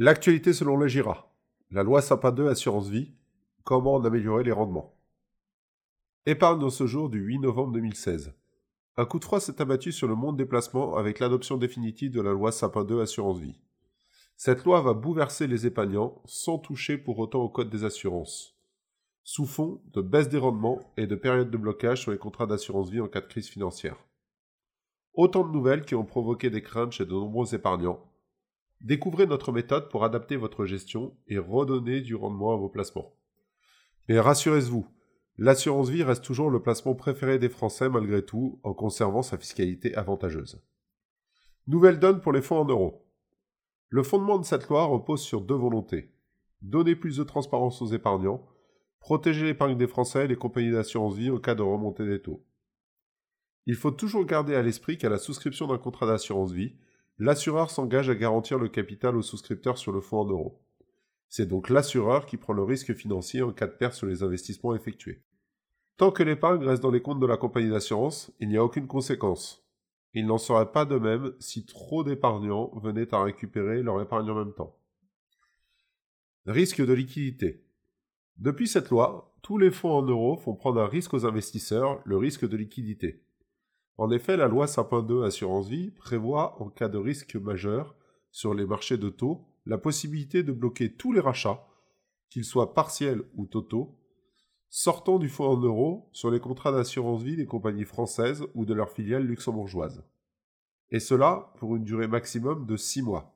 L'actualité selon le GIRA. La loi Sapin 2 Assurance Vie. Comment en améliorer les rendements? Épargne dans ce jour du 8 novembre 2016. Un coup de froid s'est abattu sur le monde des placements avec l'adoption définitive de la loi Sapin 2 Assurance Vie. Cette loi va bouleverser les épargnants sans toucher pour autant au code des assurances. Sous fond de baisse des rendements et de période de blocage sur les contrats d'assurance vie en cas de crise financière. Autant de nouvelles qui ont provoqué des craintes chez de nombreux épargnants Découvrez notre méthode pour adapter votre gestion et redonner du rendement à vos placements. Mais rassurez-vous, l'assurance vie reste toujours le placement préféré des Français malgré tout, en conservant sa fiscalité avantageuse. Nouvelle donne pour les fonds en euros. Le fondement de cette loi repose sur deux volontés. Donner plus de transparence aux épargnants, protéger l'épargne des Français et les compagnies d'assurance vie en cas de remontée des taux. Il faut toujours garder à l'esprit qu'à la souscription d'un contrat d'assurance vie, l'assureur s'engage à garantir le capital au souscripteur sur le fonds en euros. C'est donc l'assureur qui prend le risque financier en cas de perte sur les investissements effectués. Tant que l'épargne reste dans les comptes de la compagnie d'assurance, il n'y a aucune conséquence. Il n'en serait pas de même si trop d'épargnants venaient à récupérer leur épargne en même temps. Risque de liquidité. Depuis cette loi, tous les fonds en euros font prendre un risque aux investisseurs, le risque de liquidité. En effet, la loi Sapin 2 Assurance Vie prévoit, en cas de risque majeur sur les marchés de taux, la possibilité de bloquer tous les rachats, qu'ils soient partiels ou totaux, sortant du fonds en euros sur les contrats d'assurance vie des compagnies françaises ou de leurs filiales luxembourgeoises. Et cela pour une durée maximum de 6 mois.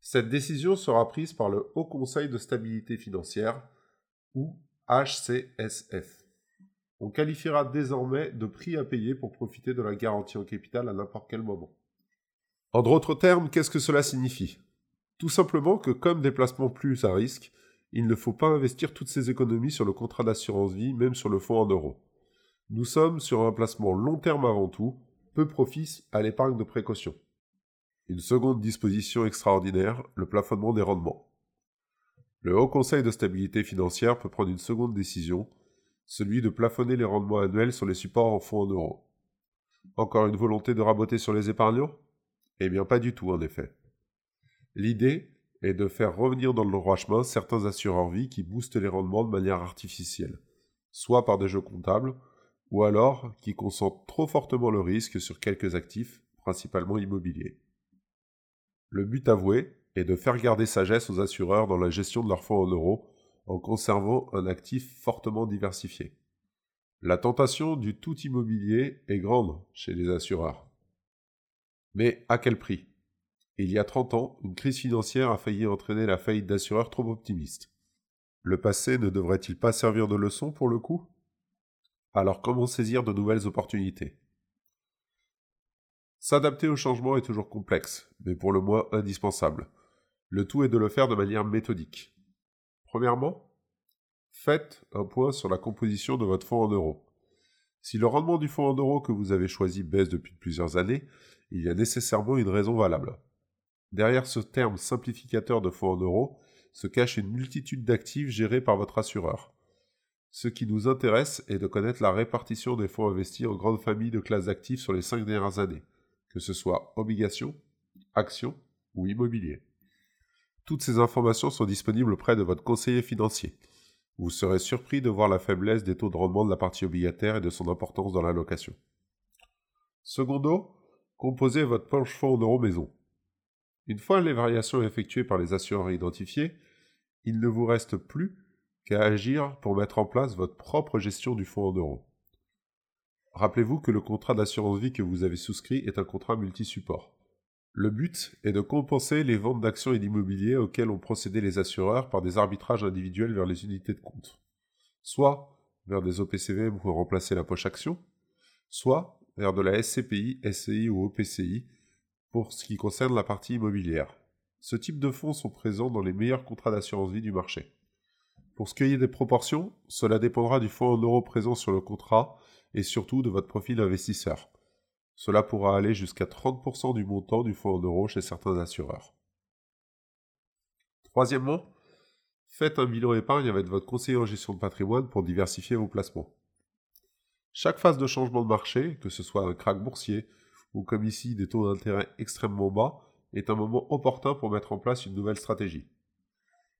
Cette décision sera prise par le Haut Conseil de stabilité financière, ou HCSF. On qualifiera désormais de prix à payer pour profiter de la garantie en capital à n'importe quel moment. En d'autres termes, qu'est-ce que cela signifie? Tout simplement que comme des placements plus à risque, il ne faut pas investir toutes ces économies sur le contrat d'assurance vie, même sur le fonds en euros. Nous sommes sur un placement long terme avant tout, peu propice à l'épargne de précaution. Une seconde disposition extraordinaire, le plafonnement des rendements. Le Haut Conseil de stabilité financière peut prendre une seconde décision celui de plafonner les rendements annuels sur les supports en fonds en euros. Encore une volonté de raboter sur les épargnants? Eh bien pas du tout en effet. L'idée est de faire revenir dans le droit chemin certains assureurs vie qui boostent les rendements de manière artificielle, soit par des jeux comptables, ou alors qui concentrent trop fortement le risque sur quelques actifs, principalement immobiliers. Le but avoué est de faire garder sagesse aux assureurs dans la gestion de leurs fonds en euros en conservant un actif fortement diversifié. La tentation du tout immobilier est grande chez les assureurs. Mais à quel prix? Il y a 30 ans, une crise financière a failli entraîner la faillite d'assureurs trop optimistes. Le passé ne devrait-il pas servir de leçon pour le coup? Alors comment saisir de nouvelles opportunités? S'adapter au changement est toujours complexe, mais pour le moins indispensable. Le tout est de le faire de manière méthodique. Premièrement, faites un point sur la composition de votre fonds en euros. Si le rendement du fonds en euros que vous avez choisi baisse depuis plusieurs années, il y a nécessairement une raison valable. Derrière ce terme simplificateur de fonds en euros se cache une multitude d'actifs gérés par votre assureur. Ce qui nous intéresse est de connaître la répartition des fonds investis en grandes familles de classes d'actifs sur les cinq dernières années, que ce soit obligations, actions ou immobilier. Toutes ces informations sont disponibles auprès de votre conseiller financier. Vous serez surpris de voir la faiblesse des taux de rendement de la partie obligataire et de son importance dans l'allocation. Secondo, composez votre fonds en euros maison. Une fois les variations effectuées par les assureurs identifiés, il ne vous reste plus qu'à agir pour mettre en place votre propre gestion du fonds en euros. Rappelez-vous que le contrat d'assurance vie que vous avez souscrit est un contrat multi-support. Le but est de compenser les ventes d'actions et d'immobilier auxquelles ont procédé les assureurs par des arbitrages individuels vers les unités de compte, soit vers des OPCVM pour remplacer la poche action, soit vers de la SCPI, SCI ou OPCI pour ce qui concerne la partie immobilière. Ce type de fonds sont présents dans les meilleurs contrats d'assurance vie du marché. Pour ce qui est des proportions, cela dépendra du fonds en euros présent sur le contrat et surtout de votre profil d'investisseur. Cela pourra aller jusqu'à 30% du montant du fonds en euros chez certains assureurs. Troisièmement, faites un bilan épargne avec votre conseiller en gestion de patrimoine pour diversifier vos placements. Chaque phase de changement de marché, que ce soit un krach boursier ou comme ici des taux d'intérêt extrêmement bas, est un moment opportun pour mettre en place une nouvelle stratégie.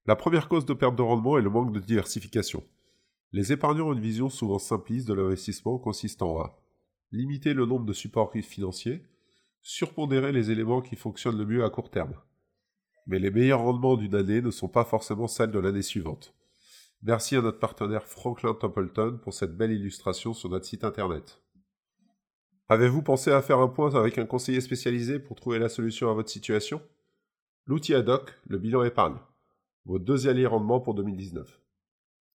La première cause de perte de rendement est le manque de diversification. Les épargnants ont une vision souvent simpliste de l'investissement consistant à limiter le nombre de supports financiers, surpondérer les éléments qui fonctionnent le mieux à court terme. Mais les meilleurs rendements d'une année ne sont pas forcément celles de l'année suivante. Merci à notre partenaire Franklin Templeton pour cette belle illustration sur notre site internet. Avez-vous pensé à faire un point avec un conseiller spécialisé pour trouver la solution à votre situation? L'outil ad hoc, le bilan épargne. Vos deux alliés rendement pour 2019.